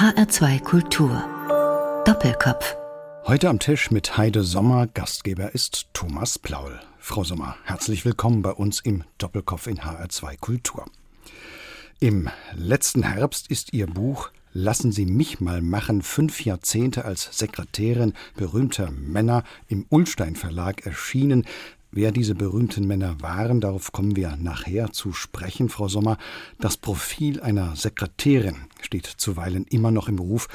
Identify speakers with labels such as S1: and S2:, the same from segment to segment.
S1: HR2 Kultur. Doppelkopf.
S2: Heute am Tisch mit Heide Sommer. Gastgeber ist Thomas Plaul. Frau Sommer, herzlich willkommen bei uns im Doppelkopf in HR2 Kultur. Im letzten Herbst ist Ihr Buch Lassen Sie mich mal machen, fünf Jahrzehnte als Sekretärin berühmter Männer im Ullstein Verlag erschienen. Wer diese berühmten Männer waren, darauf kommen wir nachher zu sprechen, Frau Sommer. Das Profil einer Sekretärin steht zuweilen immer noch im Beruf,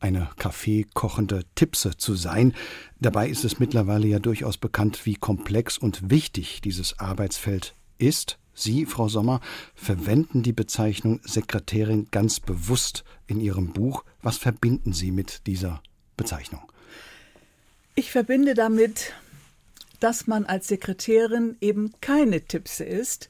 S2: eine kaffeekochende Tippse zu sein. Dabei ist es mittlerweile ja durchaus bekannt, wie komplex und wichtig dieses Arbeitsfeld ist. Sie, Frau Sommer, verwenden die Bezeichnung Sekretärin ganz bewusst in Ihrem Buch. Was verbinden Sie mit dieser Bezeichnung?
S3: Ich verbinde damit dass man als Sekretärin eben keine Tippse ist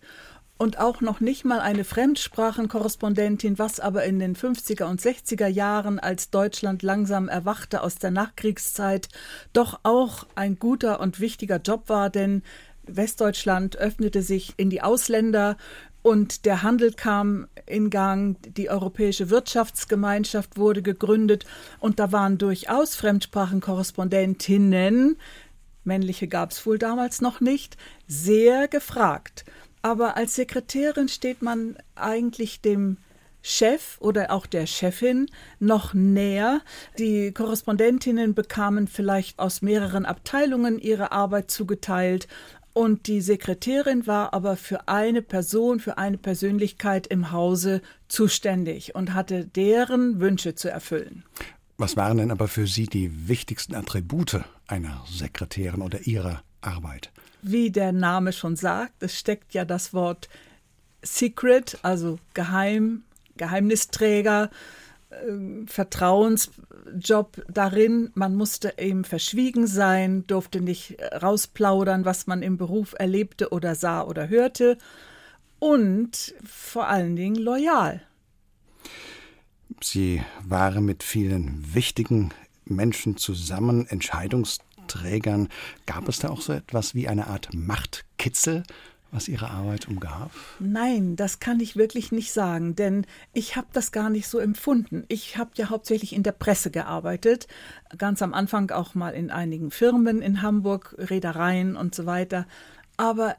S3: und auch noch nicht mal eine Fremdsprachenkorrespondentin, was aber in den 50er und 60er Jahren, als Deutschland langsam erwachte aus der Nachkriegszeit, doch auch ein guter und wichtiger Job war, denn Westdeutschland öffnete sich in die Ausländer und der Handel kam in Gang, die Europäische Wirtschaftsgemeinschaft wurde gegründet und da waren durchaus Fremdsprachenkorrespondentinnen, männliche gab es wohl damals noch nicht, sehr gefragt. Aber als Sekretärin steht man eigentlich dem Chef oder auch der Chefin noch näher. Die Korrespondentinnen bekamen vielleicht aus mehreren Abteilungen ihre Arbeit zugeteilt und die Sekretärin war aber für eine Person, für eine Persönlichkeit im Hause zuständig und hatte deren Wünsche zu erfüllen.
S2: Was waren denn aber für Sie die wichtigsten Attribute einer Sekretärin oder Ihrer Arbeit?
S3: Wie der Name schon sagt, es steckt ja das Wort Secret, also Geheim, Geheimnisträger, äh, Vertrauensjob darin. Man musste eben verschwiegen sein, durfte nicht rausplaudern, was man im Beruf erlebte oder sah oder hörte. Und vor allen Dingen loyal.
S2: Sie waren mit vielen wichtigen Menschen zusammen, Entscheidungsträgern. Gab es da auch so etwas wie eine Art Machtkitzel? was Ihre Arbeit umgab?
S3: Nein, das kann ich wirklich nicht sagen, denn ich habe das gar nicht so empfunden. Ich habe ja hauptsächlich in der Presse gearbeitet, ganz am Anfang auch mal in einigen Firmen in Hamburg, Reedereien und so weiter. Aber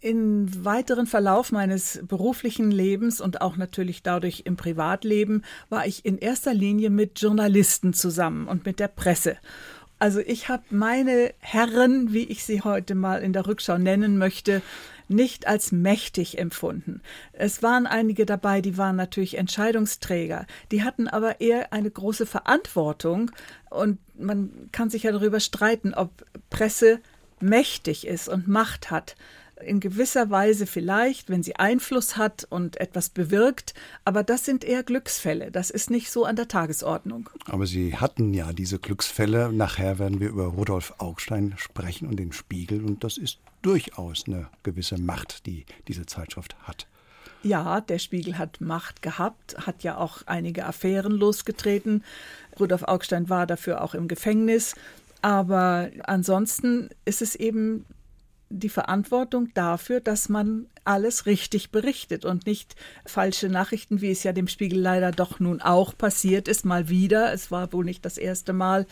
S3: im weiteren Verlauf meines beruflichen Lebens und auch natürlich dadurch im Privatleben war ich in erster Linie mit Journalisten zusammen und mit der Presse. Also ich habe meine Herren, wie ich sie heute mal in der Rückschau nennen möchte, nicht als mächtig empfunden. Es waren einige dabei, die waren natürlich Entscheidungsträger, die hatten aber eher eine große Verantwortung und man kann sich ja darüber streiten, ob Presse mächtig ist und Macht hat in gewisser Weise vielleicht, wenn sie Einfluss hat und etwas bewirkt, aber das sind eher Glücksfälle. Das ist nicht so an der Tagesordnung.
S2: Aber Sie hatten ja diese Glücksfälle. Nachher werden wir über Rudolf Augstein sprechen und den Spiegel und das ist durchaus eine gewisse Macht, die diese Zeitschrift hat.
S3: Ja, der Spiegel hat Macht gehabt, hat ja auch einige Affären losgetreten. Rudolf Augstein war dafür auch im Gefängnis. Aber ansonsten ist es eben die Verantwortung dafür, dass man alles richtig berichtet und nicht falsche Nachrichten, wie es ja dem Spiegel leider doch nun auch passiert ist, mal wieder. Es war wohl nicht das erste Mal.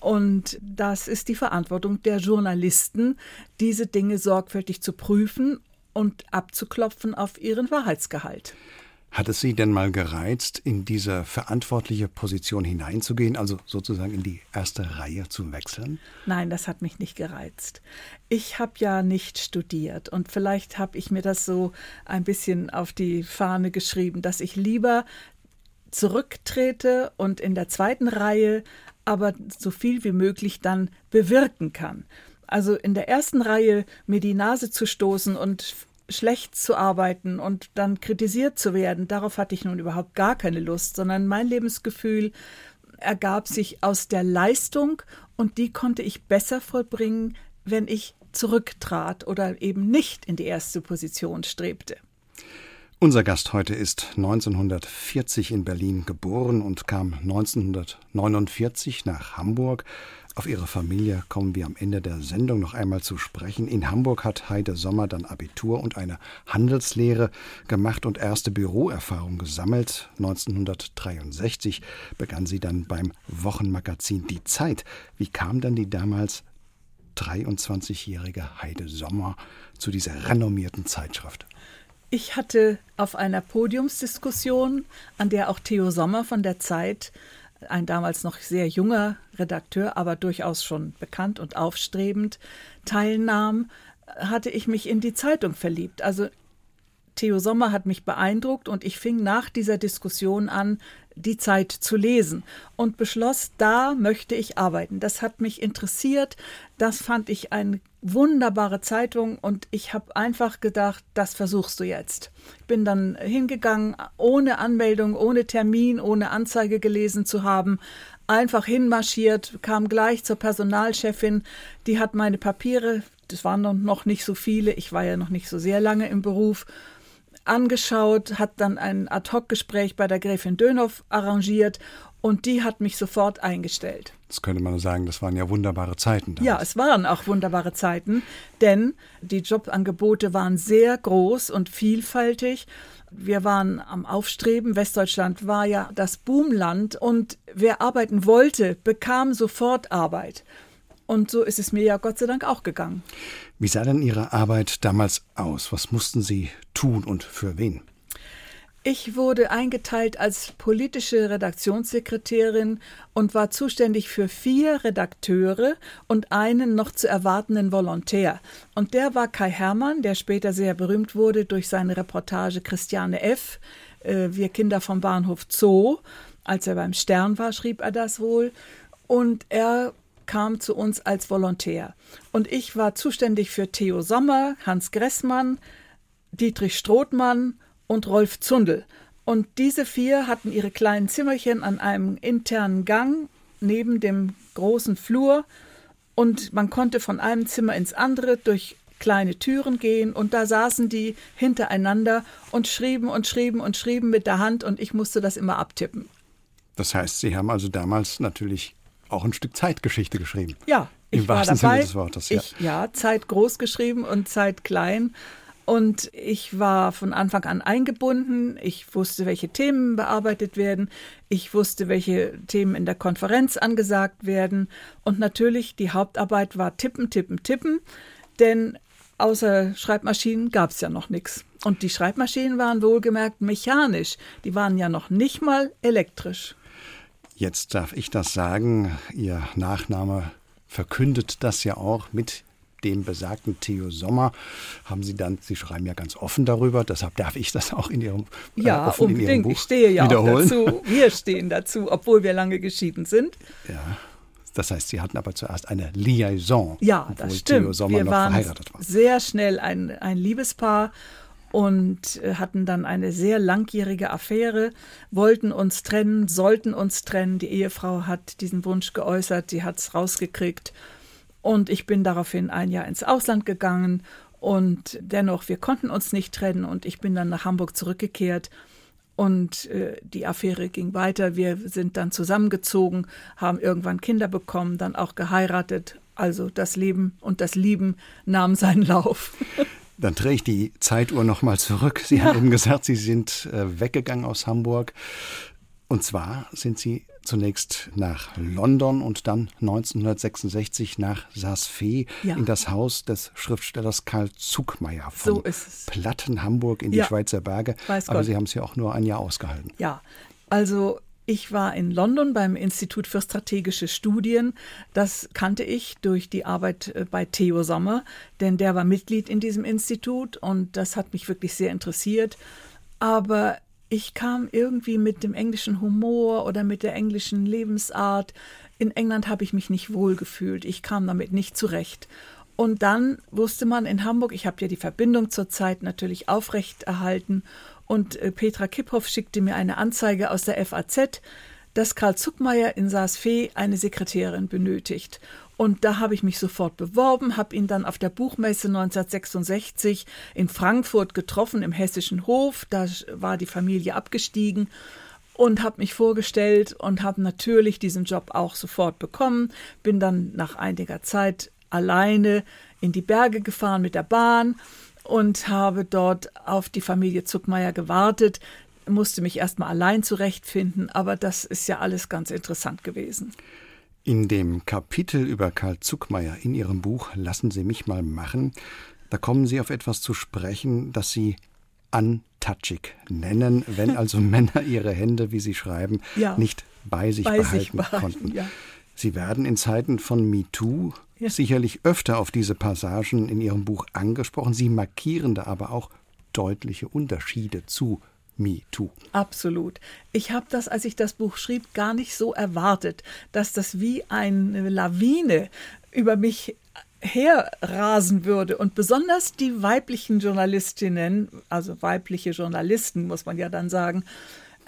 S3: Und das ist die Verantwortung der Journalisten, diese Dinge sorgfältig zu prüfen und abzuklopfen auf ihren Wahrheitsgehalt.
S2: Hat es Sie denn mal gereizt, in diese verantwortliche Position hineinzugehen, also sozusagen in die erste Reihe zu wechseln?
S3: Nein, das hat mich nicht gereizt. Ich habe ja nicht studiert und vielleicht habe ich mir das so ein bisschen auf die Fahne geschrieben, dass ich lieber zurücktrete und in der zweiten Reihe aber so viel wie möglich dann bewirken kann. Also in der ersten Reihe mir die Nase zu stoßen und schlecht zu arbeiten und dann kritisiert zu werden, darauf hatte ich nun überhaupt gar keine Lust, sondern mein Lebensgefühl ergab sich aus der Leistung und die konnte ich besser vollbringen, wenn ich zurücktrat oder eben nicht in die erste Position strebte.
S2: Unser Gast heute ist 1940 in Berlin geboren und kam 1949 nach Hamburg. Auf ihre Familie kommen wir am Ende der Sendung noch einmal zu sprechen. In Hamburg hat Heide Sommer dann Abitur und eine Handelslehre gemacht und erste Büroerfahrung gesammelt. 1963 begann sie dann beim Wochenmagazin Die Zeit. Wie kam dann die damals 23-jährige Heide Sommer zu dieser renommierten Zeitschrift?
S3: Ich hatte auf einer Podiumsdiskussion, an der auch Theo Sommer von der Zeit, ein damals noch sehr junger Redakteur, aber durchaus schon bekannt und aufstrebend, teilnahm, hatte ich mich in die Zeitung verliebt. Also Theo Sommer hat mich beeindruckt und ich fing nach dieser Diskussion an, die Zeit zu lesen und beschloss, da möchte ich arbeiten. Das hat mich interessiert, das fand ich eine wunderbare Zeitung und ich habe einfach gedacht, das versuchst du jetzt. Ich bin dann hingegangen, ohne Anmeldung, ohne Termin, ohne Anzeige gelesen zu haben, einfach hinmarschiert, kam gleich zur Personalchefin, die hat meine Papiere, das waren noch nicht so viele, ich war ja noch nicht so sehr lange im Beruf, angeschaut, hat dann ein Ad-Hoc-Gespräch bei der Gräfin Dönhoff arrangiert und die hat mich sofort eingestellt.
S2: Das könnte man sagen, das waren ja wunderbare Zeiten.
S3: Damals. Ja, es waren auch wunderbare Zeiten, denn die Jobangebote waren sehr groß und vielfältig. Wir waren am Aufstreben. Westdeutschland war ja das Boomland und wer arbeiten wollte, bekam sofort Arbeit. Und so ist es mir ja Gott sei Dank auch gegangen.
S2: Wie sah denn Ihre Arbeit damals aus? Was mussten Sie tun und für wen?
S3: Ich wurde eingeteilt als politische Redaktionssekretärin und war zuständig für vier Redakteure und einen noch zu erwartenden Volontär. Und der war Kai Hermann, der später sehr berühmt wurde durch seine Reportage Christiane F. Äh, wir Kinder vom Bahnhof Zoo. Als er beim Stern war, schrieb er das wohl. Und er kam zu uns als Volontär. Und ich war zuständig für Theo Sommer, Hans Gressmann, Dietrich Strothmann und Rolf Zundel. Und diese vier hatten ihre kleinen Zimmerchen an einem internen Gang neben dem großen Flur. Und man konnte von einem Zimmer ins andere durch kleine Türen gehen und da saßen die hintereinander und schrieben und schrieben und schrieben mit der Hand und ich musste das immer abtippen.
S2: Das heißt, Sie haben also damals natürlich auch ein Stück Zeitgeschichte geschrieben.
S3: Ja,
S2: im
S3: ich
S2: wahrsten
S3: war dabei.
S2: Sinne des Wortes.
S3: Ja. Ich, ja, Zeit groß geschrieben und Zeit klein. Und ich war von Anfang an eingebunden. Ich wusste, welche Themen bearbeitet werden. Ich wusste, welche Themen in der Konferenz angesagt werden. Und natürlich, die Hauptarbeit war tippen, tippen, tippen. Denn außer Schreibmaschinen gab es ja noch nichts. Und die Schreibmaschinen waren wohlgemerkt mechanisch. Die waren ja noch nicht mal elektrisch.
S2: Jetzt darf ich das sagen. Ihr Nachname verkündet das ja auch mit dem besagten Theo Sommer haben Sie dann, Sie schreiben ja ganz offen darüber, deshalb darf ich das auch in Ihrem,
S3: äh, ja, unbedingt. In Ihrem Buch ich stehe ja wiederholen. auch dazu. Wir stehen dazu, obwohl wir lange geschieden sind.
S2: Ja. Das heißt, Sie hatten aber zuerst eine Liaison,
S3: ja, das stimmt. Theo Sommer wir noch waren verheiratet war. Sehr schnell ein, ein Liebespaar und äh, hatten dann eine sehr langjährige Affäre, wollten uns trennen, sollten uns trennen. Die Ehefrau hat diesen Wunsch geäußert, sie es rausgekriegt. Und ich bin daraufhin ein Jahr ins Ausland gegangen und dennoch, wir konnten uns nicht trennen und ich bin dann nach Hamburg zurückgekehrt und äh, die Affäre ging weiter. Wir sind dann zusammengezogen, haben irgendwann Kinder bekommen, dann auch geheiratet. Also das Leben und das Lieben nahmen seinen Lauf.
S2: Dann drehe ich die Zeituhr nochmal zurück. Sie ja. haben eben gesagt, Sie sind äh, weggegangen aus Hamburg. Und zwar sind Sie zunächst nach London und dann 1966 nach Saas-Fee ja. in das Haus des Schriftstellers Karl Zuckmeier von so Platten Hamburg in die ja. Schweizer Berge. Weiß Aber Gott. Sie haben es ja auch nur ein Jahr ausgehalten.
S3: Ja, also ich war in London beim Institut für strategische Studien. Das kannte ich durch die Arbeit äh, bei Theo Sommer, denn der war Mitglied in diesem Institut und das hat mich wirklich sehr interessiert. Aber ich kam irgendwie mit dem englischen Humor oder mit der englischen Lebensart. In England habe ich mich nicht wohl gefühlt. Ich kam damit nicht zurecht. Und dann wusste man in Hamburg, ich habe ja die Verbindung zur Zeit natürlich aufrechterhalten und äh, Petra Kipphoff schickte mir eine Anzeige aus der FAZ, dass Karl Zuckmeier in Saas-Fee eine Sekretärin benötigt. Und da habe ich mich sofort beworben, habe ihn dann auf der Buchmesse 1966 in Frankfurt getroffen, im Hessischen Hof. Da war die Familie abgestiegen und habe mich vorgestellt und habe natürlich diesen Job auch sofort bekommen. Bin dann nach einiger Zeit alleine in die Berge gefahren mit der Bahn und habe dort auf die Familie Zuckmeier gewartet, musste mich erstmal allein zurechtfinden, aber das ist ja alles ganz interessant gewesen.
S2: In dem Kapitel über Karl Zuckmeier in Ihrem Buch Lassen Sie mich mal machen, da kommen Sie auf etwas zu sprechen, das Sie untouchig nennen, wenn also Männer ihre Hände, wie Sie schreiben, ja, nicht bei sich bei behalten sich behalten, konnten. Ja. Sie werden in Zeiten von MeToo ja. sicherlich öfter auf diese Passagen in Ihrem Buch angesprochen. Sie markieren da aber auch deutliche Unterschiede zu MeToo.
S3: Absolut. Ich habe das, als ich das Buch schrieb, gar nicht so erwartet, dass das wie eine Lawine über mich herrasen würde. Und besonders die weiblichen Journalistinnen, also weibliche Journalisten, muss man ja dann sagen,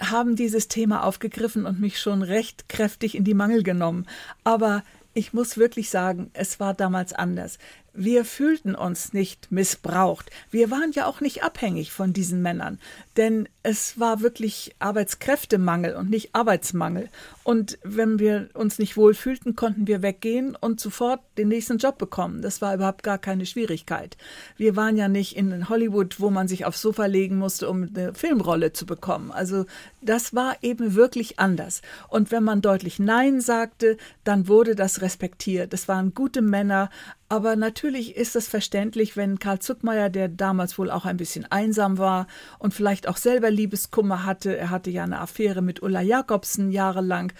S3: haben dieses Thema aufgegriffen und mich schon recht kräftig in die Mangel genommen. Aber ich muss wirklich sagen, es war damals anders. Wir fühlten uns nicht missbraucht. Wir waren ja auch nicht abhängig von diesen Männern, denn es war wirklich Arbeitskräftemangel und nicht Arbeitsmangel. Und wenn wir uns nicht wohl fühlten, konnten wir weggehen und sofort den nächsten Job bekommen. Das war überhaupt gar keine Schwierigkeit. Wir waren ja nicht in Hollywood, wo man sich aufs Sofa legen musste, um eine Filmrolle zu bekommen. Also das war eben wirklich anders. Und wenn man deutlich Nein sagte, dann wurde das respektiert. Es waren gute Männer, aber natürlich ist es verständlich, wenn Karl Zuckmeier, der damals wohl auch ein bisschen einsam war und vielleicht auch selber Liebeskummer hatte, er hatte ja eine Affäre mit Ulla Jakobsen jahrelang,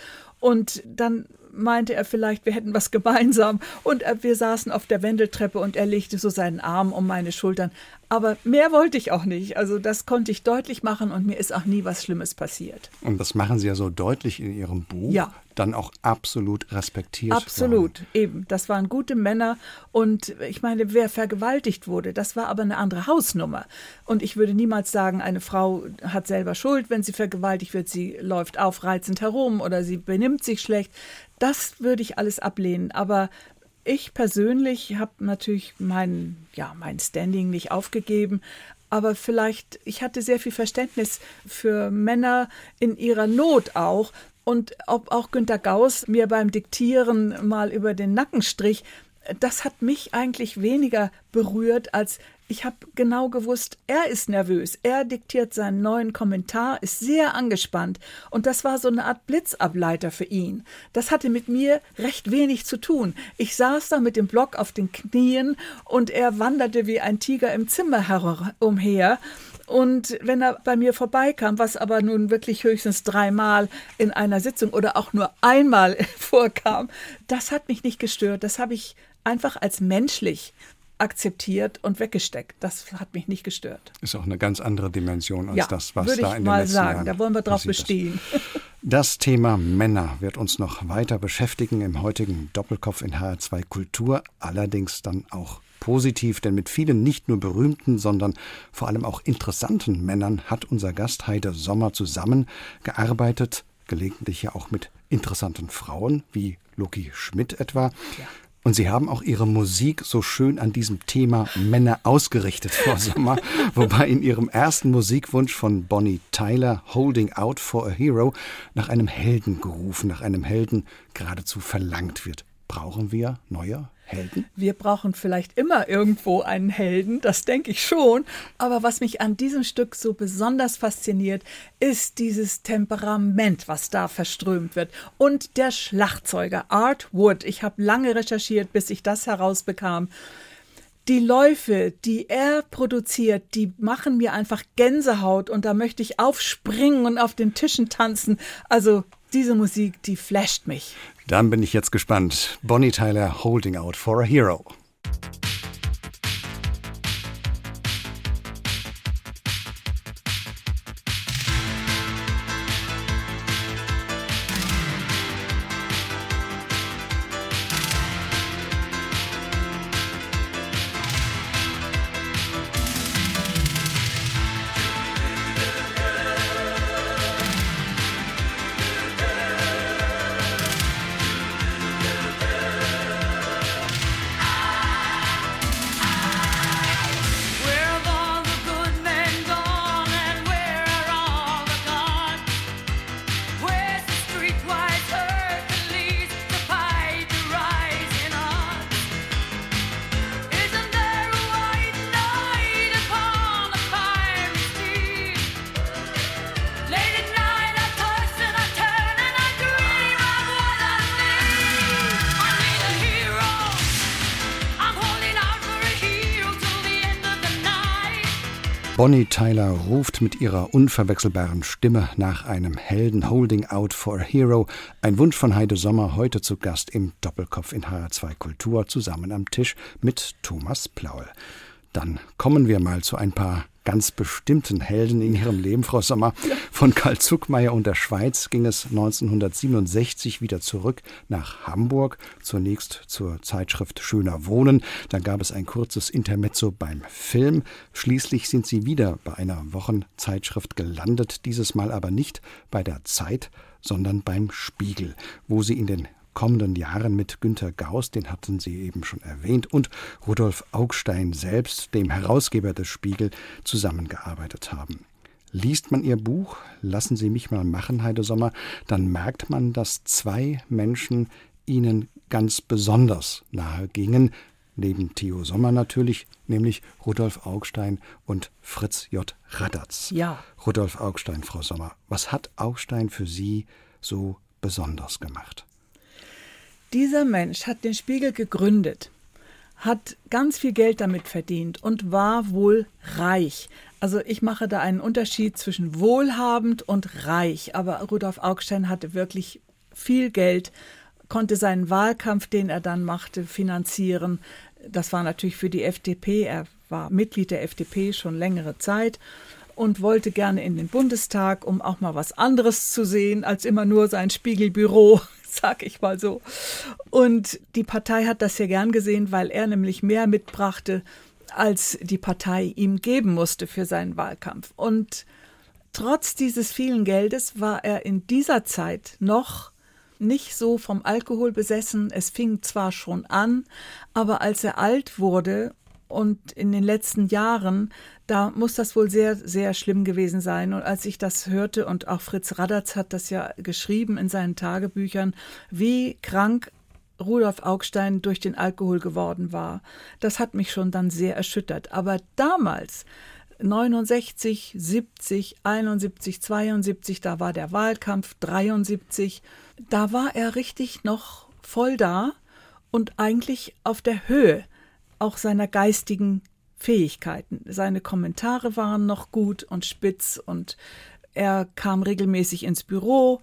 S3: und dann meinte er vielleicht, wir hätten was gemeinsam. Und wir saßen auf der Wendeltreppe und er legte so seinen Arm um meine Schultern. Aber mehr wollte ich auch nicht. Also das konnte ich deutlich machen und mir ist auch nie was Schlimmes passiert.
S2: Und das machen Sie ja so deutlich in Ihrem Buch.
S3: Ja.
S2: Dann auch absolut respektiert.
S3: Absolut, worden. eben. Das waren gute Männer. Und ich meine, wer vergewaltigt wurde, das war aber eine andere Hausnummer. Und ich würde niemals sagen, eine Frau hat selber Schuld, wenn sie vergewaltigt wird. Sie läuft aufreizend herum oder sie benimmt sich schlecht. Das würde ich alles ablehnen. Aber ich persönlich habe natürlich mein, ja, mein Standing nicht aufgegeben, aber vielleicht, ich hatte sehr viel Verständnis für Männer in ihrer Not auch. Und ob auch Günter Gauss mir beim Diktieren mal über den Nacken strich, das hat mich eigentlich weniger berührt, als ich habe genau gewusst, er ist nervös. Er diktiert seinen neuen Kommentar, ist sehr angespannt. Und das war so eine Art Blitzableiter für ihn. Das hatte mit mir recht wenig zu tun. Ich saß da mit dem Block auf den Knien und er wanderte wie ein Tiger im Zimmer umher. Und wenn er bei mir vorbeikam, was aber nun wirklich höchstens dreimal in einer Sitzung oder auch nur einmal vorkam, das hat mich nicht gestört. Das habe ich einfach als menschlich akzeptiert und weggesteckt. Das hat mich nicht gestört.
S2: Ist auch eine ganz andere Dimension als
S3: ja,
S2: das, was
S3: würde
S2: da
S3: in
S2: den
S3: mal
S2: letzten
S3: sagen.
S2: Jahren
S3: Da wollen wir drauf bestehen.
S2: Das Thema Männer wird uns noch weiter beschäftigen im heutigen Doppelkopf in HR2 Kultur, allerdings dann auch positiv, denn mit vielen nicht nur berühmten, sondern vor allem auch interessanten Männern hat unser Gast Heide Sommer zusammengearbeitet, gelegentlich ja auch mit interessanten Frauen wie Loki Schmidt etwa. Ja. Und Sie haben auch Ihre Musik so schön an diesem Thema Männer ausgerichtet, Frau Sommer, wobei in Ihrem ersten Musikwunsch von Bonnie Tyler, Holding Out for a Hero, nach einem Helden gerufen, nach einem Helden geradezu verlangt wird. Brauchen wir neue Helden?
S3: Wir brauchen vielleicht immer irgendwo einen Helden, das denke ich schon. Aber was mich an diesem Stück so besonders fasziniert, ist dieses Temperament, was da verströmt wird. Und der Schlagzeuger Art Wood. Ich habe lange recherchiert, bis ich das herausbekam. Die Läufe, die er produziert, die machen mir einfach Gänsehaut und da möchte ich aufspringen und auf den Tischen tanzen. Also diese Musik, die flasht mich.
S2: Dann bin ich jetzt gespannt. Bonnie Tyler, Holding Out for a Hero. Bonnie Tyler ruft mit ihrer unverwechselbaren Stimme nach einem Helden Holding Out for a Hero. Ein Wunsch von Heide Sommer, heute zu Gast im Doppelkopf in HR2 Kultur, zusammen am Tisch mit Thomas Plaul. Dann kommen wir mal zu ein paar ganz bestimmten Helden in ihrem Leben, Frau Sommer. Von Karl Zuckmeier und der Schweiz ging es 1967 wieder zurück nach Hamburg, zunächst zur Zeitschrift Schöner Wohnen. Dann gab es ein kurzes Intermezzo beim Film. Schließlich sind sie wieder bei einer Wochenzeitschrift gelandet, dieses Mal aber nicht bei der Zeit, sondern beim Spiegel, wo sie in den kommenden Jahren mit Günter Gauss, den hatten Sie eben schon erwähnt, und Rudolf Augstein selbst, dem Herausgeber des Spiegel, zusammengearbeitet haben. Liest man Ihr Buch, lassen Sie mich mal machen, Heide Sommer, dann merkt man, dass zwei Menschen Ihnen ganz besonders nahe gingen, neben Theo Sommer natürlich, nämlich Rudolf Augstein und Fritz J. Radatz.
S3: Ja.
S2: Rudolf Augstein, Frau Sommer, was hat Augstein für Sie so besonders gemacht?
S3: Dieser Mensch hat den Spiegel gegründet, hat ganz viel Geld damit verdient und war wohl reich. Also ich mache da einen Unterschied zwischen wohlhabend und reich. Aber Rudolf Augstein hatte wirklich viel Geld, konnte seinen Wahlkampf, den er dann machte, finanzieren. Das war natürlich für die FDP. Er war Mitglied der FDP schon längere Zeit und wollte gerne in den Bundestag, um auch mal was anderes zu sehen als immer nur sein Spiegelbüro. sag ich mal so. Und die Partei hat das ja gern gesehen, weil er nämlich mehr mitbrachte, als die Partei ihm geben musste für seinen Wahlkampf. Und trotz dieses vielen Geldes war er in dieser Zeit noch nicht so vom Alkohol besessen. Es fing zwar schon an, aber als er alt wurde und in den letzten Jahren, da muss das wohl sehr, sehr schlimm gewesen sein. Und als ich das hörte, und auch Fritz Radatz hat das ja geschrieben in seinen Tagebüchern, wie krank Rudolf Augstein durch den Alkohol geworden war, das hat mich schon dann sehr erschüttert. Aber damals, 69, 70, 71, 72, da war der Wahlkampf, 73, da war er richtig noch voll da und eigentlich auf der Höhe auch seiner geistigen Fähigkeiten. Seine Kommentare waren noch gut und spitz und er kam regelmäßig ins Büro.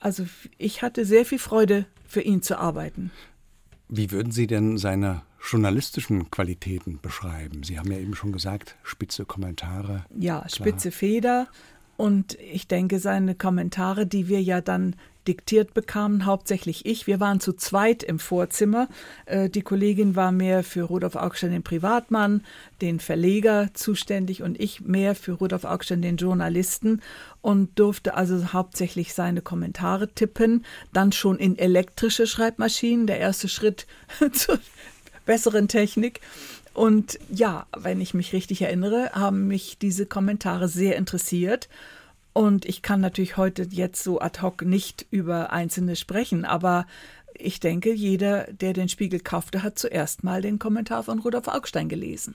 S3: Also ich hatte sehr viel Freude, für ihn zu arbeiten.
S2: Wie würden Sie denn seine journalistischen Qualitäten beschreiben? Sie haben ja eben schon gesagt, spitze Kommentare.
S3: Ja, klar. spitze Feder. Und ich denke, seine Kommentare, die wir ja dann diktiert bekamen, hauptsächlich ich. Wir waren zu zweit im Vorzimmer. Äh, die Kollegin war mehr für Rudolf Augstein, den Privatmann, den Verleger zuständig und ich mehr für Rudolf Augstein, den Journalisten und durfte also hauptsächlich seine Kommentare tippen, dann schon in elektrische Schreibmaschinen, der erste Schritt zur besseren Technik. Und ja, wenn ich mich richtig erinnere, haben mich diese Kommentare sehr interessiert. Und ich kann natürlich heute jetzt so ad hoc nicht über einzelne sprechen, aber ich denke, jeder, der den Spiegel kaufte, hat zuerst mal den Kommentar von Rudolf Augstein gelesen.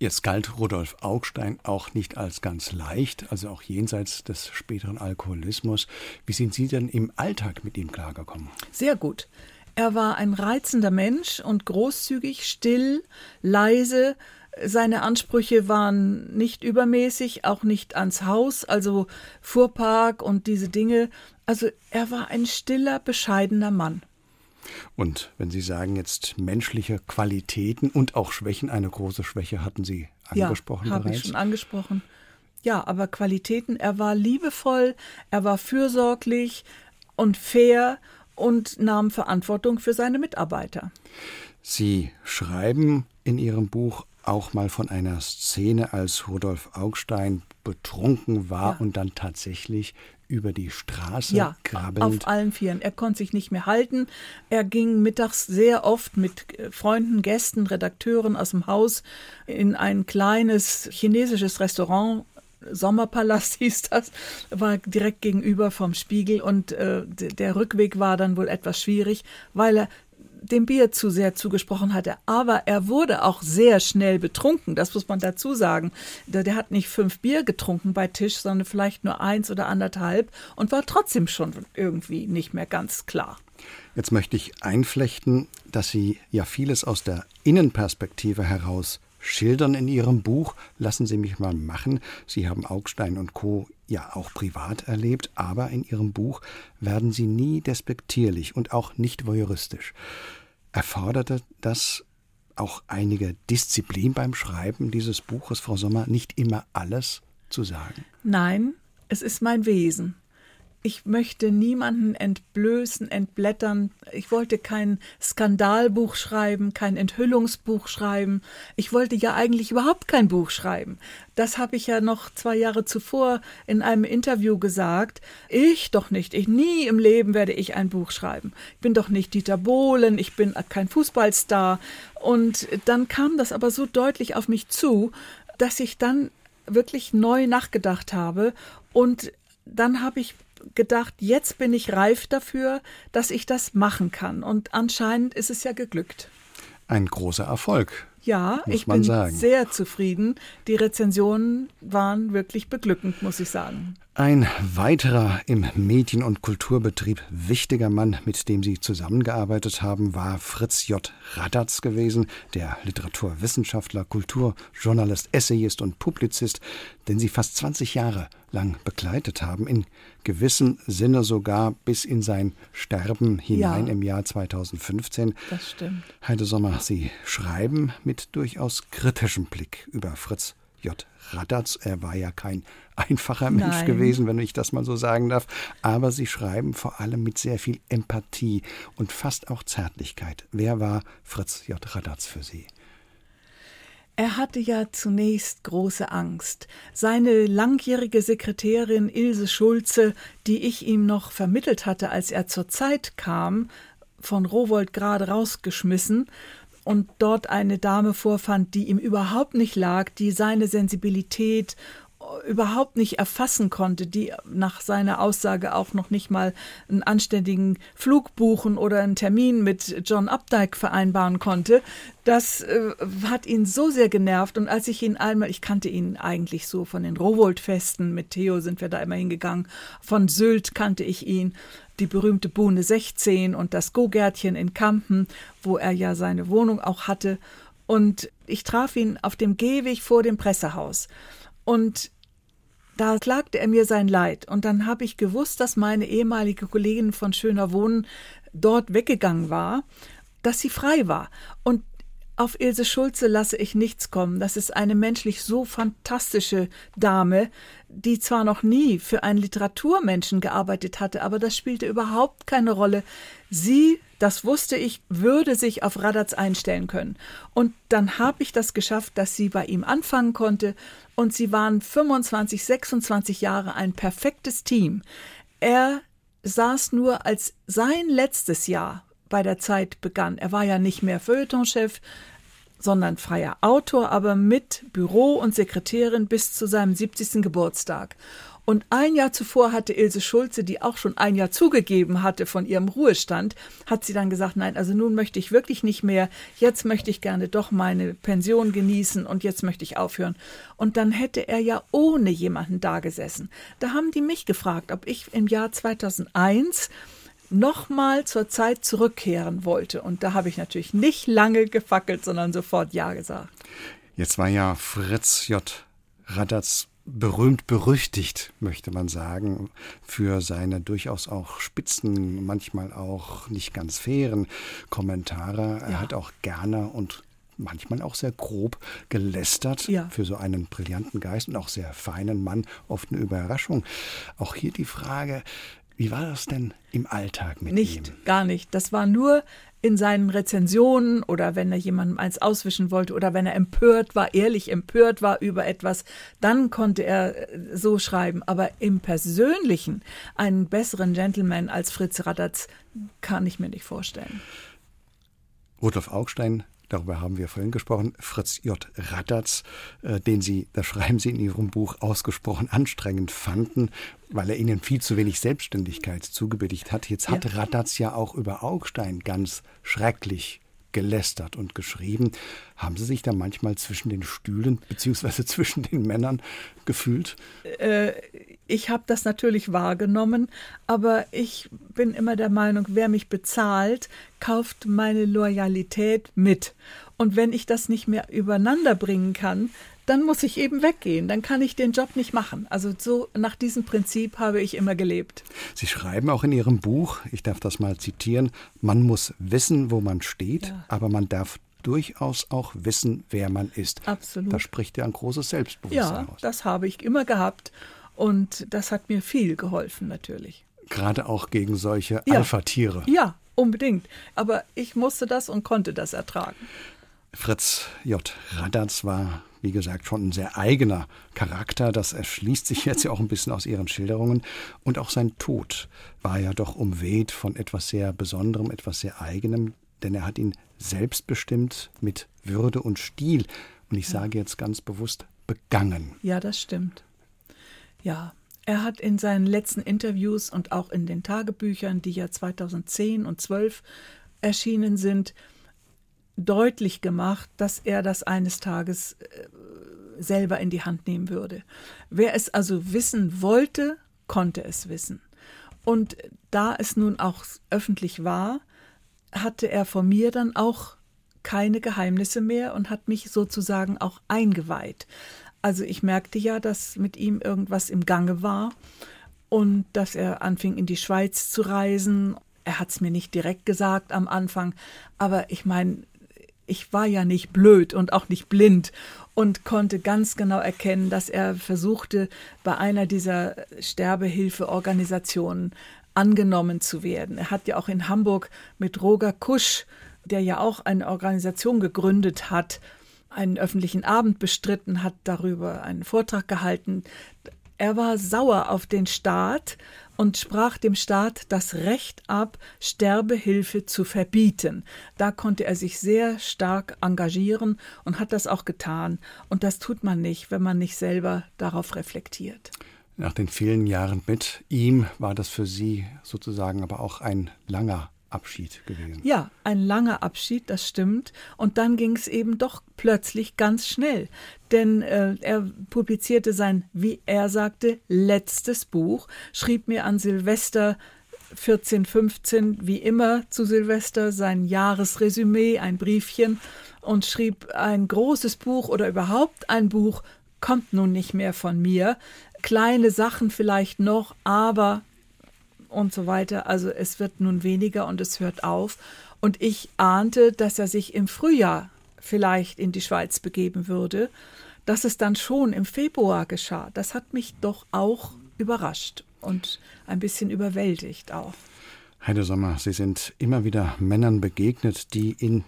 S2: Jetzt galt Rudolf Augstein auch nicht als ganz leicht, also auch jenseits des späteren Alkoholismus. Wie sind Sie denn im Alltag mit ihm klargekommen?
S3: Sehr gut. Er war ein reizender Mensch und großzügig, still, leise, seine Ansprüche waren nicht übermäßig, auch nicht ans Haus, also Fuhrpark und diese Dinge. Also er war ein stiller, bescheidener Mann.
S2: Und wenn Sie sagen jetzt menschliche Qualitäten und auch Schwächen, eine große Schwäche hatten Sie angesprochen
S3: ja, habe ich schon angesprochen. Ja, aber Qualitäten, er war liebevoll, er war fürsorglich und fair und nahm Verantwortung für seine Mitarbeiter.
S2: Sie schreiben in Ihrem Buch auch mal von einer Szene, als Rudolf Augstein betrunken war ja. und dann tatsächlich über die Straße ja, krabbelnd.
S3: Auf allen Vieren. Er konnte sich nicht mehr halten. Er ging mittags sehr oft mit äh, Freunden, Gästen, Redakteuren aus dem Haus in ein kleines chinesisches Restaurant Sommerpalast hieß das, war direkt gegenüber vom Spiegel und äh, der Rückweg war dann wohl etwas schwierig, weil er dem Bier zu sehr zugesprochen hatte. Aber er wurde auch sehr schnell betrunken, das muss man dazu sagen. Der, der, hat nicht fünf Bier getrunken bei Tisch, sondern vielleicht nur eins oder anderthalb und war trotzdem schon irgendwie nicht mehr ganz klar.
S2: Jetzt möchte ich einflechten, dass Sie ja vieles aus der Innenperspektive heraus schildern in Ihrem Buch. Lassen Sie mich mal machen. Sie haben Augstein und Co. ja auch privat erlebt, aber in Ihrem Buch werden Sie nie despektierlich und auch nicht voyeuristisch. Erforderte das auch einige Disziplin beim Schreiben dieses Buches, Frau Sommer, nicht immer alles zu sagen?
S3: Nein, es ist mein Wesen ich möchte niemanden entblößen, entblättern. Ich wollte kein Skandalbuch schreiben, kein Enthüllungsbuch schreiben. Ich wollte ja eigentlich überhaupt kein Buch schreiben. Das habe ich ja noch zwei Jahre zuvor in einem Interview gesagt. Ich doch nicht. Ich nie im Leben werde ich ein Buch schreiben. Ich bin doch nicht Dieter Bohlen. Ich bin kein Fußballstar. Und dann kam das aber so deutlich auf mich zu, dass ich dann wirklich neu nachgedacht habe und dann habe ich gedacht, jetzt bin ich reif dafür, dass ich das machen kann. Und anscheinend ist es ja geglückt.
S2: Ein großer Erfolg.
S3: Ja, ich bin sagen. sehr zufrieden. Die Rezensionen waren wirklich beglückend, muss ich sagen.
S2: Ein weiterer im Medien- und Kulturbetrieb wichtiger Mann, mit dem Sie zusammengearbeitet haben, war Fritz J. Radatz gewesen, der Literaturwissenschaftler, Kulturjournalist, Essayist und Publizist, den Sie fast 20 Jahre lang begleitet haben, in gewissem Sinne sogar bis in sein Sterben hinein ja, im Jahr 2015.
S3: Das stimmt.
S2: Heide Sommer, Sie schreiben mit durchaus kritischem Blick über Fritz J. Radatz. Er war ja kein einfacher Mensch Nein. gewesen, wenn ich das mal so sagen darf. Aber Sie schreiben vor allem mit sehr viel Empathie und fast auch Zärtlichkeit. Wer war Fritz J. Radatz für Sie?
S3: Er hatte ja zunächst große Angst. Seine langjährige Sekretärin Ilse Schulze, die ich ihm noch vermittelt hatte, als er zur Zeit kam, von Rowold gerade rausgeschmissen und dort eine Dame vorfand, die ihm überhaupt nicht lag, die seine Sensibilität überhaupt nicht erfassen konnte, die nach seiner Aussage auch noch nicht mal einen anständigen Flug buchen oder einen Termin mit John Updike vereinbaren konnte, das äh, hat ihn so sehr genervt. Und als ich ihn einmal, ich kannte ihn eigentlich so von den Rowold-Festen, mit Theo sind wir da immer hingegangen, von Sylt kannte ich ihn, die berühmte Bohne 16 und das Go-Gärtchen in Kampen, wo er ja seine Wohnung auch hatte. Und ich traf ihn auf dem Gehweg vor dem Pressehaus. Und da klagte er mir sein Leid. Und dann habe ich gewusst, dass meine ehemalige Kollegin von Schöner Wohnen dort weggegangen war, dass sie frei war. Und auf Ilse Schulze lasse ich nichts kommen. Das ist eine menschlich so fantastische Dame, die zwar noch nie für einen Literaturmenschen gearbeitet hatte, aber das spielte überhaupt keine Rolle. Sie, das wusste ich, würde sich auf Radatz einstellen können. Und dann habe ich das geschafft, dass sie bei ihm anfangen konnte. Und sie waren 25, 26 Jahre ein perfektes Team. Er saß nur als sein letztes Jahr bei der Zeit begann. Er war ja nicht mehr Feuilletonchef, sondern freier Autor, aber mit Büro und Sekretärin bis zu seinem 70. Geburtstag. Und ein Jahr zuvor hatte Ilse Schulze, die auch schon ein Jahr zugegeben hatte von ihrem Ruhestand, hat sie dann gesagt, nein, also nun möchte ich wirklich nicht mehr, jetzt möchte ich gerne doch meine Pension genießen und jetzt möchte ich aufhören. Und dann hätte er ja ohne jemanden da gesessen. Da haben die mich gefragt, ob ich im Jahr 2001 nochmal zur Zeit zurückkehren wollte. Und da habe ich natürlich nicht lange gefackelt, sondern sofort Ja gesagt.
S2: Jetzt war ja Fritz J. Radatz berühmt berüchtigt, möchte man sagen, für seine durchaus auch spitzen, manchmal auch nicht ganz fairen Kommentare. Er hat auch gerne und manchmal auch sehr grob gelästert ja. für so einen brillanten Geist und auch sehr feinen Mann, oft eine Überraschung. Auch hier die Frage, wie war das denn im Alltag mit
S3: nicht,
S2: ihm?
S3: Nicht, gar nicht. Das war nur in seinen Rezensionen oder wenn er jemandem eins auswischen wollte oder wenn er empört war, ehrlich empört war über etwas, dann konnte er äh, so schreiben. Aber im Persönlichen einen besseren Gentleman als Fritz Radatz kann ich mir nicht vorstellen.
S2: Rudolf Augstein darüber haben wir vorhin gesprochen, Fritz J. Radatz, äh, den Sie, das schreiben Sie in Ihrem Buch, ausgesprochen anstrengend fanden, weil er Ihnen viel zu wenig Selbstständigkeit zugebilligt hat. Jetzt hat ja. Radatz ja auch über Augstein ganz schrecklich gelästert und geschrieben. Haben Sie sich da manchmal zwischen den Stühlen bzw. zwischen den Männern gefühlt?
S3: Äh, ich habe das natürlich wahrgenommen, aber ich bin immer der Meinung, wer mich bezahlt, kauft meine Loyalität mit. Und wenn ich das nicht mehr übereinander bringen kann, dann muss ich eben weggehen. Dann kann ich den Job nicht machen. Also so nach diesem Prinzip habe ich immer gelebt.
S2: Sie schreiben auch in Ihrem Buch, ich darf das mal zitieren, man muss wissen, wo man steht, ja. aber man darf durchaus auch wissen, wer man ist.
S3: Absolut.
S2: Da spricht ja ein großes Selbstbewusstsein
S3: ja, aus. Das habe ich immer gehabt und das hat mir viel geholfen natürlich.
S2: Gerade auch gegen solche ja. Alpha-Tiere.
S3: Ja, unbedingt. Aber ich musste das und konnte das ertragen.
S2: Fritz J. Radatz war, wie gesagt, schon ein sehr eigener Charakter. Das erschließt sich jetzt ja auch ein bisschen aus Ihren Schilderungen. Und auch sein Tod war ja doch umweht von etwas sehr Besonderem, etwas sehr Eigenem, denn er hat ihn selbstbestimmt mit Würde und Stil, und ich sage jetzt ganz bewusst, begangen.
S3: Ja, das stimmt. Ja, er hat in seinen letzten Interviews und auch in den Tagebüchern, die ja 2010 und 12 erschienen sind, deutlich gemacht, dass er das eines Tages äh, selber in die Hand nehmen würde. Wer es also wissen wollte, konnte es wissen. Und da es nun auch öffentlich war, hatte er von mir dann auch keine Geheimnisse mehr und hat mich sozusagen auch eingeweiht. Also ich merkte ja, dass mit ihm irgendwas im Gange war und dass er anfing in die Schweiz zu reisen. Er hat es mir nicht direkt gesagt am Anfang, aber ich meine, ich war ja nicht blöd und auch nicht blind und konnte ganz genau erkennen, dass er versuchte, bei einer dieser Sterbehilfeorganisationen angenommen zu werden. Er hat ja auch in Hamburg mit Roger Kusch, der ja auch eine Organisation gegründet hat, einen öffentlichen Abend bestritten, hat darüber einen Vortrag gehalten. Er war sauer auf den Staat und sprach dem Staat das Recht ab, Sterbehilfe zu verbieten. Da konnte er sich sehr stark engagieren und hat das auch getan. Und das tut man nicht, wenn man nicht selber darauf reflektiert.
S2: Nach den vielen Jahren mit ihm war das für Sie sozusagen aber auch ein langer Abschied gewesen.
S3: Ja, ein langer Abschied, das stimmt. Und dann ging es eben doch plötzlich ganz schnell. Denn äh, er publizierte sein, wie er sagte, letztes Buch, schrieb mir an Silvester 14, 15, wie immer zu Silvester, sein Jahresresümee, ein Briefchen und schrieb ein großes Buch oder überhaupt ein Buch, kommt nun nicht mehr von mir. Kleine Sachen vielleicht noch, aber und so weiter. Also es wird nun weniger und es hört auf. Und ich ahnte, dass er sich im Frühjahr vielleicht in die Schweiz begeben würde. Dass es dann schon im Februar geschah, das hat mich doch auch überrascht und ein bisschen überwältigt auch.
S2: Heide Sommer, Sie sind immer wieder Männern begegnet, die in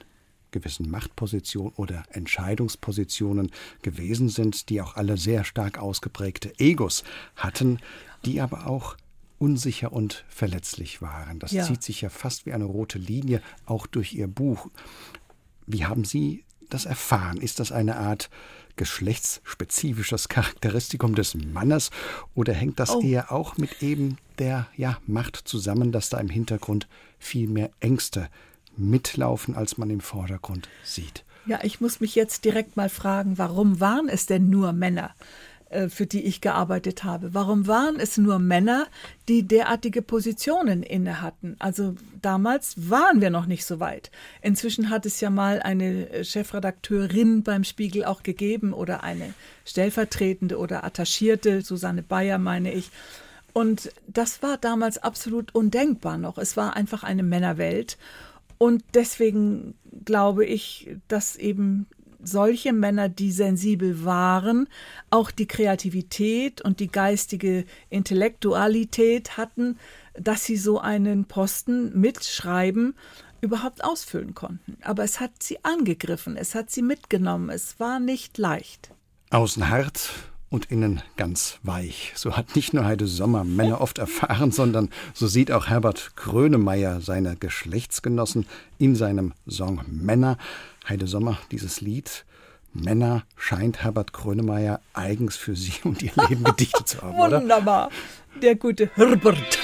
S2: gewissen Machtpositionen oder Entscheidungspositionen gewesen sind, die auch alle sehr stark ausgeprägte Egos hatten, die aber auch unsicher und verletzlich waren. Das ja. zieht sich ja fast wie eine rote Linie auch durch Ihr Buch. Wie haben Sie das erfahren? Ist das eine Art geschlechtsspezifisches Charakteristikum des Mannes oder hängt das oh. eher auch mit eben der ja, Macht zusammen, dass da im Hintergrund viel mehr Ängste mitlaufen, als man im Vordergrund sieht?
S3: Ja, ich muss mich jetzt direkt mal fragen, warum waren es denn nur Männer? Äh, für die ich gearbeitet habe. Warum waren es nur Männer, die derartige Positionen inne hatten? Also damals waren wir noch nicht so weit. Inzwischen hat es ja mal eine äh, Chefredakteurin beim Spiegel auch gegeben oder eine stellvertretende oder attachierte, Susanne Bayer meine ich. Und das war damals absolut undenkbar noch. Es war einfach eine Männerwelt. Und deswegen glaube ich, dass eben solche Männer, die sensibel waren, auch die Kreativität und die geistige Intellektualität hatten, dass sie so einen Posten mitschreiben überhaupt ausfüllen konnten. Aber es hat sie angegriffen, es hat sie mitgenommen, es war nicht leicht.
S2: Außen hart und innen ganz weich. So hat nicht nur Heide Sommer Männer oft erfahren, sondern so sieht auch Herbert Grönemeyer seine Geschlechtsgenossen in seinem Song Männer. Heide Sommer, dieses Lied Männer scheint Herbert Grönemeyer eigens für sie und ihr Leben gedichtet zu haben,
S3: oder? Wunderbar. Der gute Herbert.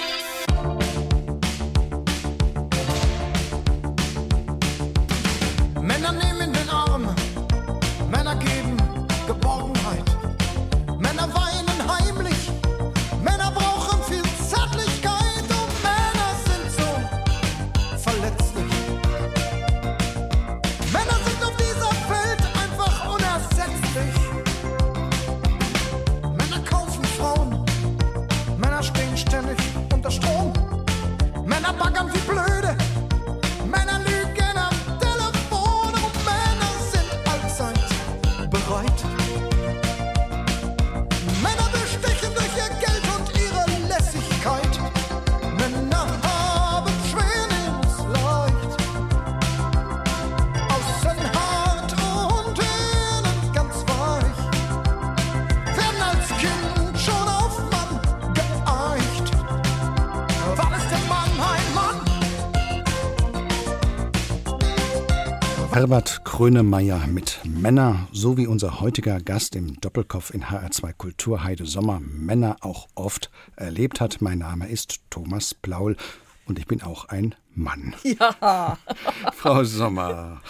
S2: Herbert Krönemeyer mit Männer, so wie unser heutiger Gast im Doppelkopf in HR2 Kultur Heide Sommer Männer auch oft erlebt hat. Mein Name ist Thomas Plaul und ich bin auch ein Mann.
S3: Ja.
S2: Frau Sommer,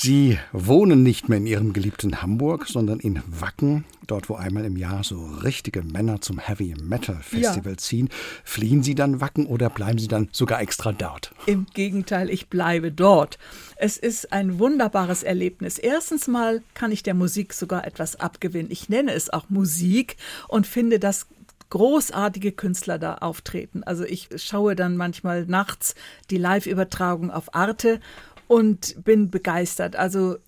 S2: Sie wohnen nicht mehr in Ihrem geliebten Hamburg, sondern in Wacken, dort wo einmal im Jahr so richtige Männer zum Heavy Metal Festival ja. ziehen. Fliehen Sie dann Wacken oder bleiben Sie dann sogar extra dort?
S3: Im Gegenteil, ich bleibe dort. Es ist ein wunderbares Erlebnis. Erstens mal kann ich der Musik sogar etwas abgewinnen. Ich nenne es auch Musik und finde das großartige Künstler da auftreten. Also ich schaue dann manchmal nachts die Live-Übertragung auf Arte und bin begeistert. Also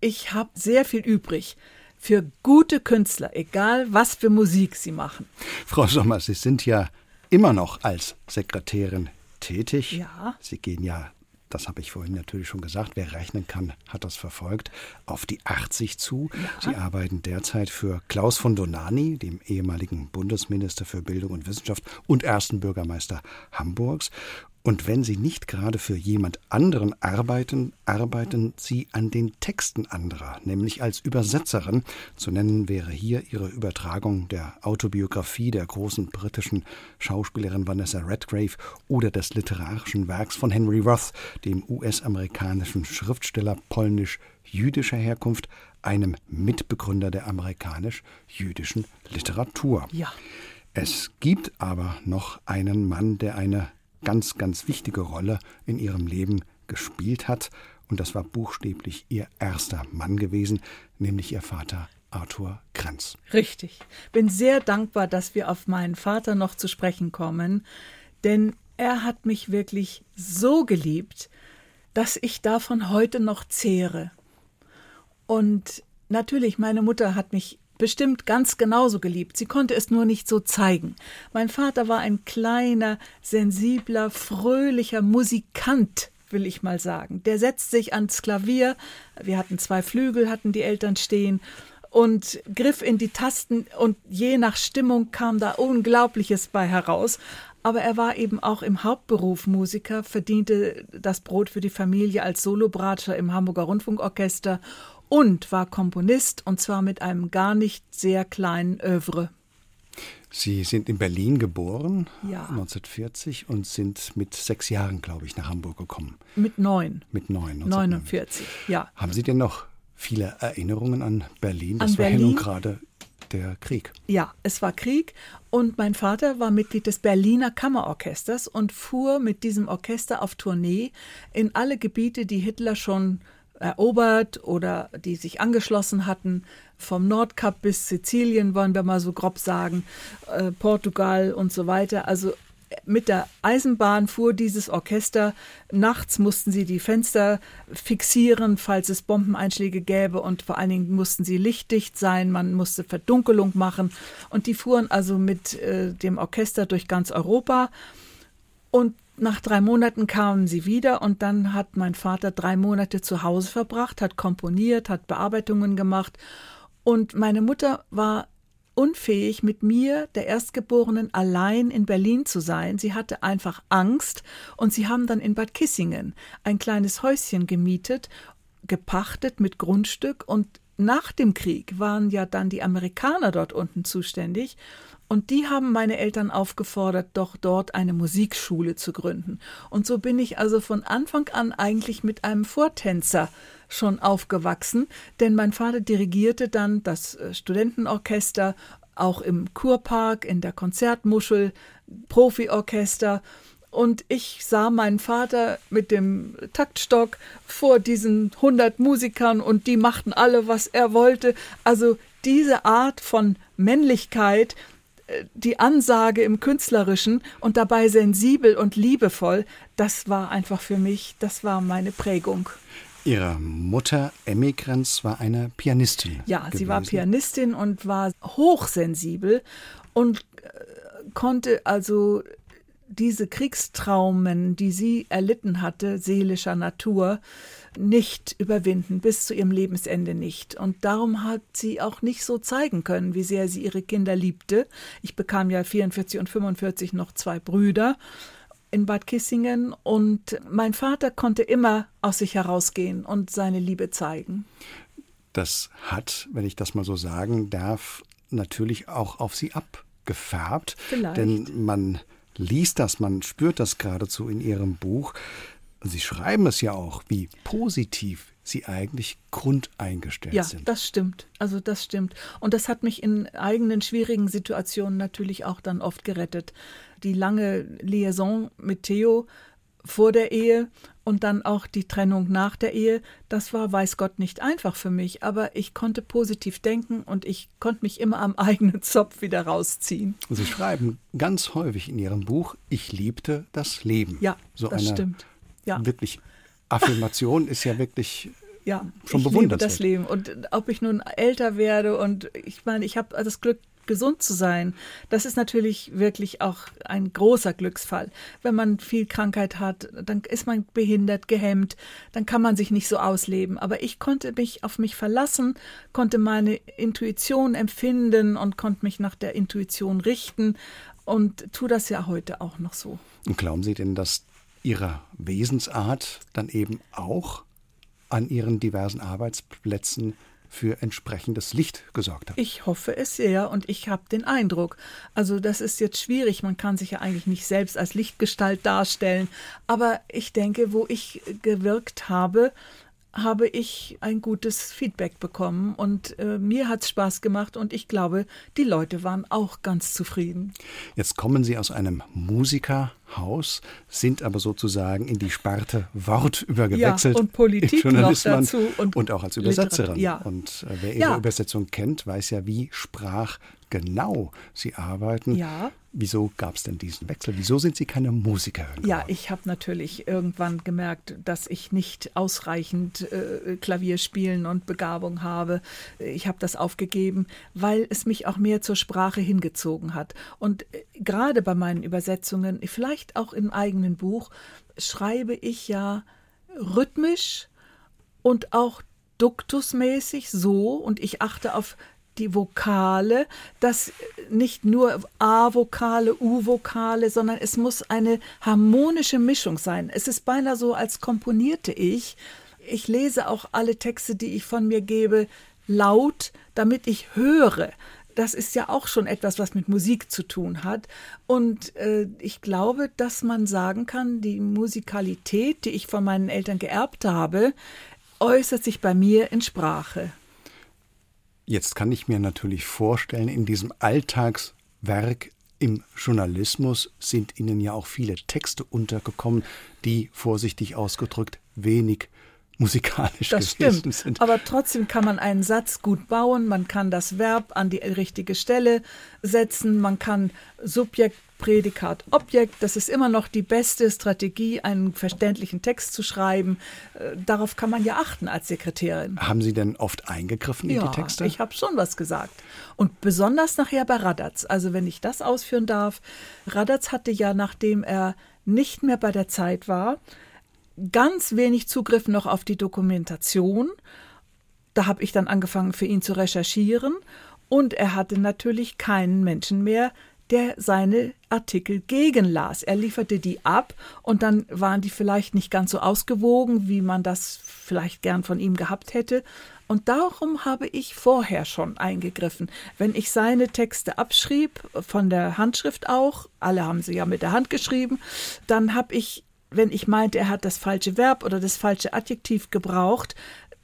S3: ich habe sehr viel übrig für gute Künstler, egal was für Musik sie machen.
S2: Frau Sommer, Sie sind ja immer noch als Sekretärin tätig.
S3: Ja.
S2: Sie gehen ja, das habe ich vorhin natürlich schon gesagt, wer rechnen kann, hat das verfolgt, auf die 80 zu. Ja. Sie arbeiten derzeit für Klaus von Donani, dem ehemaligen Bundesminister für Bildung und Wissenschaft und ersten Bürgermeister Hamburgs. Und wenn Sie nicht gerade für jemand anderen arbeiten, arbeiten Sie an den Texten anderer, nämlich als Übersetzerin. Zu nennen wäre hier Ihre Übertragung der Autobiografie der großen britischen Schauspielerin Vanessa Redgrave oder des literarischen Werks von Henry Roth, dem US-amerikanischen Schriftsteller polnisch-jüdischer Herkunft, einem Mitbegründer der amerikanisch-jüdischen Literatur.
S3: Ja.
S2: Es gibt aber noch einen Mann, der eine ganz, ganz wichtige Rolle in ihrem Leben gespielt hat. Und das war buchstäblich ihr erster Mann gewesen, nämlich ihr Vater Arthur Krenz.
S3: Richtig. Bin sehr dankbar, dass wir auf meinen Vater noch zu sprechen kommen, denn er hat mich wirklich so geliebt, dass ich davon heute noch zehre. Und natürlich, meine Mutter hat mich bestimmt ganz genauso geliebt. Sie konnte es nur nicht so zeigen. Mein Vater war ein kleiner, sensibler, fröhlicher Musikant, will ich mal sagen. Der setzt sich ans Klavier. Wir hatten zwei Flügel, hatten die Eltern stehen und griff in die Tasten und je nach Stimmung kam da Unglaubliches bei heraus. Aber er war eben auch im Hauptberuf Musiker, verdiente das Brot für die Familie als Solobratscher im Hamburger Rundfunkorchester und war Komponist und zwar mit einem gar nicht sehr kleinen Övre.
S2: Sie sind in Berlin geboren,
S3: ja.
S2: 1940, und sind mit sechs Jahren, glaube ich, nach Hamburg gekommen.
S3: Mit neun.
S2: Mit neun.
S3: 49, ja.
S2: Haben Sie denn noch viele Erinnerungen an Berlin?
S3: Das an
S2: war
S3: Berlin?
S2: ja nun gerade der Krieg.
S3: Ja, es war Krieg und mein Vater war Mitglied des Berliner Kammerorchesters und fuhr mit diesem Orchester auf Tournee in alle Gebiete, die Hitler schon erobert oder die sich angeschlossen hatten, vom Nordkap bis Sizilien, wollen wir mal so grob sagen, äh, Portugal und so weiter. Also mit der Eisenbahn fuhr dieses Orchester. Nachts mussten sie die Fenster fixieren, falls es Bombeneinschläge gäbe und vor allen Dingen mussten sie lichtdicht sein. Man musste Verdunkelung machen und die fuhren also mit äh, dem Orchester durch ganz Europa. Und nach drei Monaten kamen sie wieder und dann hat mein Vater drei Monate zu Hause verbracht, hat komponiert, hat Bearbeitungen gemacht. Und meine Mutter war unfähig, mit mir, der Erstgeborenen, allein in Berlin zu sein. Sie hatte einfach Angst und sie haben dann in Bad Kissingen ein kleines Häuschen gemietet, gepachtet mit Grundstück. Und nach dem Krieg waren ja dann die Amerikaner dort unten zuständig und die haben meine Eltern aufgefordert, doch dort eine Musikschule zu gründen. Und so bin ich also von Anfang an eigentlich mit einem Vortänzer schon aufgewachsen, denn mein Vater dirigierte dann das äh, Studentenorchester auch im Kurpark, in der Konzertmuschel, Profiorchester. Und ich sah meinen Vater mit dem Taktstock vor diesen 100 Musikern und die machten alle, was er wollte. Also diese Art von Männlichkeit, die Ansage im Künstlerischen und dabei sensibel und liebevoll, das war einfach für mich, das war meine Prägung.
S2: Ihre Mutter Emmy Krenz war eine Pianistin.
S3: Ja,
S2: gewesen.
S3: sie war Pianistin und war hochsensibel und äh, konnte also diese Kriegstraumen, die sie erlitten hatte, seelischer Natur, nicht überwinden, bis zu ihrem Lebensende nicht. Und darum hat sie auch nicht so zeigen können, wie sehr sie ihre Kinder liebte. Ich bekam ja 44 und 45 noch zwei Brüder. in Bad Kissingen und mein Vater konnte immer aus sich herausgehen und seine Liebe zeigen.
S2: Das hat, wenn ich das mal so sagen darf, natürlich auch auf Sie abgefärbt.
S3: Vielleicht.
S2: Denn man liest das, man spürt das geradezu in Ihrem Buch. Sie schreiben es ja auch, wie positiv Sie eigentlich grundeingestellt
S3: ja,
S2: sind.
S3: Ja, das stimmt. Also das stimmt. Und das hat mich in eigenen schwierigen Situationen natürlich auch dann oft gerettet. Die lange Liaison mit Theo vor der Ehe und dann auch die Trennung nach der Ehe, das war, weiß Gott, nicht einfach für mich, aber ich konnte positiv denken und ich konnte mich immer am eigenen Zopf wieder rausziehen.
S2: Sie schreiben ganz häufig in Ihrem Buch, ich liebte das Leben.
S3: Ja,
S2: so
S3: das stimmt. Ja.
S2: Wirklich Affirmation ist ja wirklich
S3: ja,
S2: schon
S3: ich liebe das Leben. Und ob ich nun älter werde und ich meine, ich habe das Glück, gesund zu sein, das ist natürlich wirklich auch ein großer Glücksfall. Wenn man viel Krankheit hat, dann ist man behindert, gehemmt, dann kann man sich nicht so ausleben. Aber ich konnte mich auf mich verlassen, konnte meine Intuition empfinden und konnte mich nach der Intuition richten und tue das ja heute auch noch so.
S2: Und glauben Sie denn, dass Ihrer Wesensart dann eben auch an Ihren diversen Arbeitsplätzen für entsprechendes Licht gesorgt hat.
S3: Ich hoffe es sehr und ich habe den Eindruck. Also das ist jetzt schwierig, man kann sich ja eigentlich nicht selbst als Lichtgestalt darstellen, aber ich denke, wo ich gewirkt habe, habe ich ein gutes Feedback bekommen und äh, mir hat es Spaß gemacht und ich glaube, die Leute waren auch ganz zufrieden.
S2: Jetzt kommen Sie aus einem Musikerhaus, sind aber sozusagen in die Sparte Wort übergewechselt.
S3: Ja, und Politik noch dazu.
S2: Und, und auch als Übersetzerin.
S3: Ja.
S2: Und äh, wer Ihre ja. Übersetzung kennt, weiß ja, wie sprach genau Sie arbeiten.
S3: Ja.
S2: Wieso gab es denn diesen Wechsel? Wieso sind Sie keine Musikerin? Geworden?
S3: Ja, ich habe natürlich irgendwann gemerkt, dass ich nicht ausreichend äh, Klavier spielen und Begabung habe. Ich habe das aufgegeben, weil es mich auch mehr zur Sprache hingezogen hat. Und äh, gerade bei meinen Übersetzungen, vielleicht auch im eigenen Buch, schreibe ich ja rhythmisch und auch duktusmäßig so und ich achte auf die Vokale, dass nicht nur A-Vokale, U-Vokale, sondern es muss eine harmonische Mischung sein. Es ist beinahe so, als komponierte ich. Ich lese auch alle Texte, die ich von mir gebe, laut, damit ich höre. Das ist ja auch schon etwas, was mit Musik zu tun hat. Und äh, ich glaube, dass man sagen kann, die Musikalität, die ich von meinen Eltern geerbt habe, äußert sich bei mir in Sprache.
S2: Jetzt kann ich mir natürlich vorstellen, in diesem Alltagswerk im Journalismus sind Ihnen ja auch viele Texte untergekommen, die vorsichtig ausgedrückt wenig musikalisch
S3: das
S2: gewesen
S3: stimmt.
S2: sind.
S3: Aber trotzdem kann man einen Satz gut bauen, man kann das Verb an die richtige Stelle setzen, man kann Subjekt, Prädikat, Objekt, das ist immer noch die beste Strategie, einen verständlichen Text zu schreiben. Äh, darauf kann man ja achten als Sekretärin.
S2: Haben Sie denn oft eingegriffen
S3: ja,
S2: in die Texte?
S3: ich habe schon was gesagt. Und besonders nachher bei Radatz. Also wenn ich das ausführen darf, Radatz hatte ja, nachdem er nicht mehr bei der Zeit war, ganz wenig Zugriff noch auf die Dokumentation. Da habe ich dann angefangen, für ihn zu recherchieren. Und er hatte natürlich keinen Menschen mehr, der seine Artikel gegenlas. Er lieferte die ab und dann waren die vielleicht nicht ganz so ausgewogen, wie man das vielleicht gern von ihm gehabt hätte. Und darum habe ich vorher schon eingegriffen. Wenn ich seine Texte abschrieb, von der Handschrift auch, alle haben sie ja mit der Hand geschrieben, dann habe ich wenn ich meinte, er hat das falsche Verb oder das falsche Adjektiv gebraucht,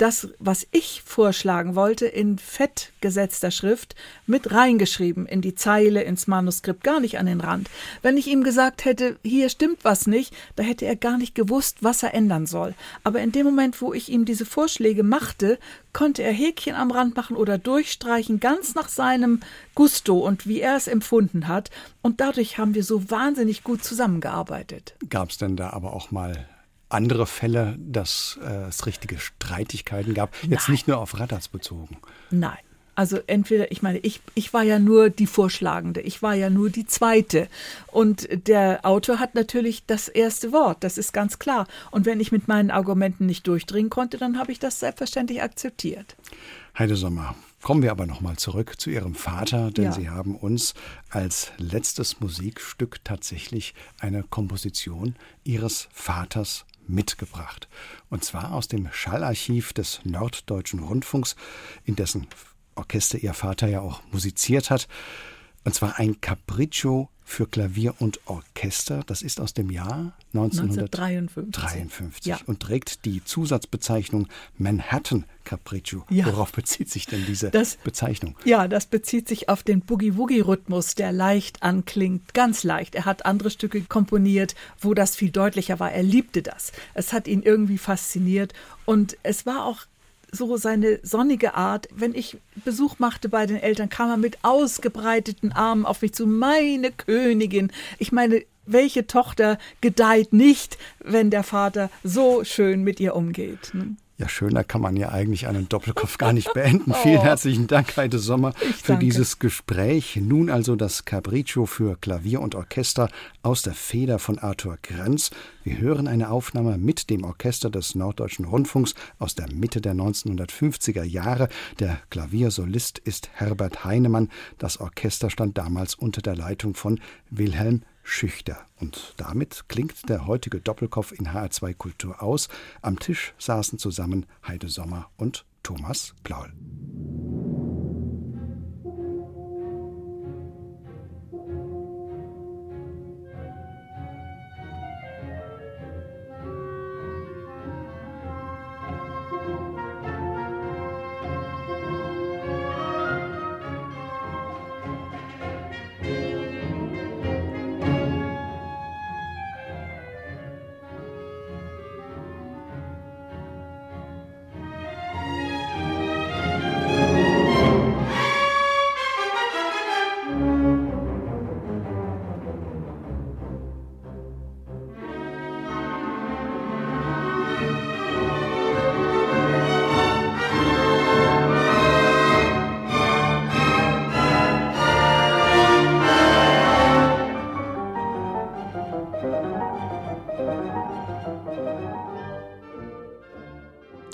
S3: das, was ich vorschlagen wollte, in fett gesetzter Schrift mit reingeschrieben in die Zeile, ins Manuskript, gar nicht an den Rand. Wenn ich ihm gesagt hätte, hier stimmt was nicht, da hätte er gar nicht gewusst, was er ändern soll. Aber in dem Moment, wo ich ihm diese Vorschläge machte, konnte er Häkchen am Rand machen oder durchstreichen, ganz nach seinem Gusto und wie er es empfunden hat. Und dadurch haben wir so wahnsinnig gut zusammengearbeitet.
S2: Gab es denn da aber auch mal andere Fälle, dass äh, es richtige Streitigkeiten gab? Jetzt
S3: Nein.
S2: nicht nur auf Radatz bezogen.
S3: Nein. Also entweder, ich meine, ich, ich war ja nur die Vorschlagende, ich war ja nur die Zweite. Und der Autor hat natürlich das erste Wort, das ist ganz klar. Und wenn ich mit meinen Argumenten nicht durchdringen konnte, dann habe ich das selbstverständlich akzeptiert.
S2: Heide Sommer, Kommen wir aber nochmal zurück zu Ihrem Vater, denn
S3: Ja.
S2: Sie haben uns als letztes Musikstück tatsächlich eine Komposition Ihres Vaters mitgebracht. Und zwar aus dem Schallarchiv des Norddeutschen Rundfunks, in dessen Orchester Ihr Vater ja auch musiziert hat. Und zwar ein Capriccio für Klavier und Orchester. Das ist aus dem Jahr 1953
S3: 1953. Ja.
S2: und trägt die Zusatzbezeichnung Manhattan Capriccio.
S3: Ja.
S2: Worauf bezieht sich denn diese
S3: Das-
S2: Bezeichnung?
S3: Ja, das bezieht sich auf den Boogie-Woogie-Rhythmus, der leicht anklingt, ganz leicht. Er hat andere Stücke komponiert, wo das viel deutlicher war. Er liebte das. Es hat ihn irgendwie fasziniert und es war auch so seine sonnige Art. Wenn ich Besuch machte bei den Eltern, kam er mit ausgebreiteten Armen auf mich zu, meine Königin. Ich meine, welche Tochter gedeiht nicht, wenn der Vater so schön mit ihr umgeht? ne?
S2: Ja, schöner kann man ja eigentlich einen Doppelkopf gar nicht beenden. Vielen herzlichen Dank, Heide Sommer,
S3: Oh. Ich
S2: für
S3: danke.
S2: dieses Gespräch. Nun also das Capriccio für Klavier und Orchester aus der Feder von Arthur Grenz. Wir hören eine Aufnahme mit dem Orchester des Norddeutschen Rundfunks aus der Mitte der 1950er Jahre. Der Klaviersolist ist Herbert Heinemann. Das Orchester stand damals unter der Leitung von Wilhelm Schüchter. Und damit klingt der heutige Doppelkopf in HR2 Kultur aus. Am Tisch saßen zusammen Heide Sommer und Thomas Plaul.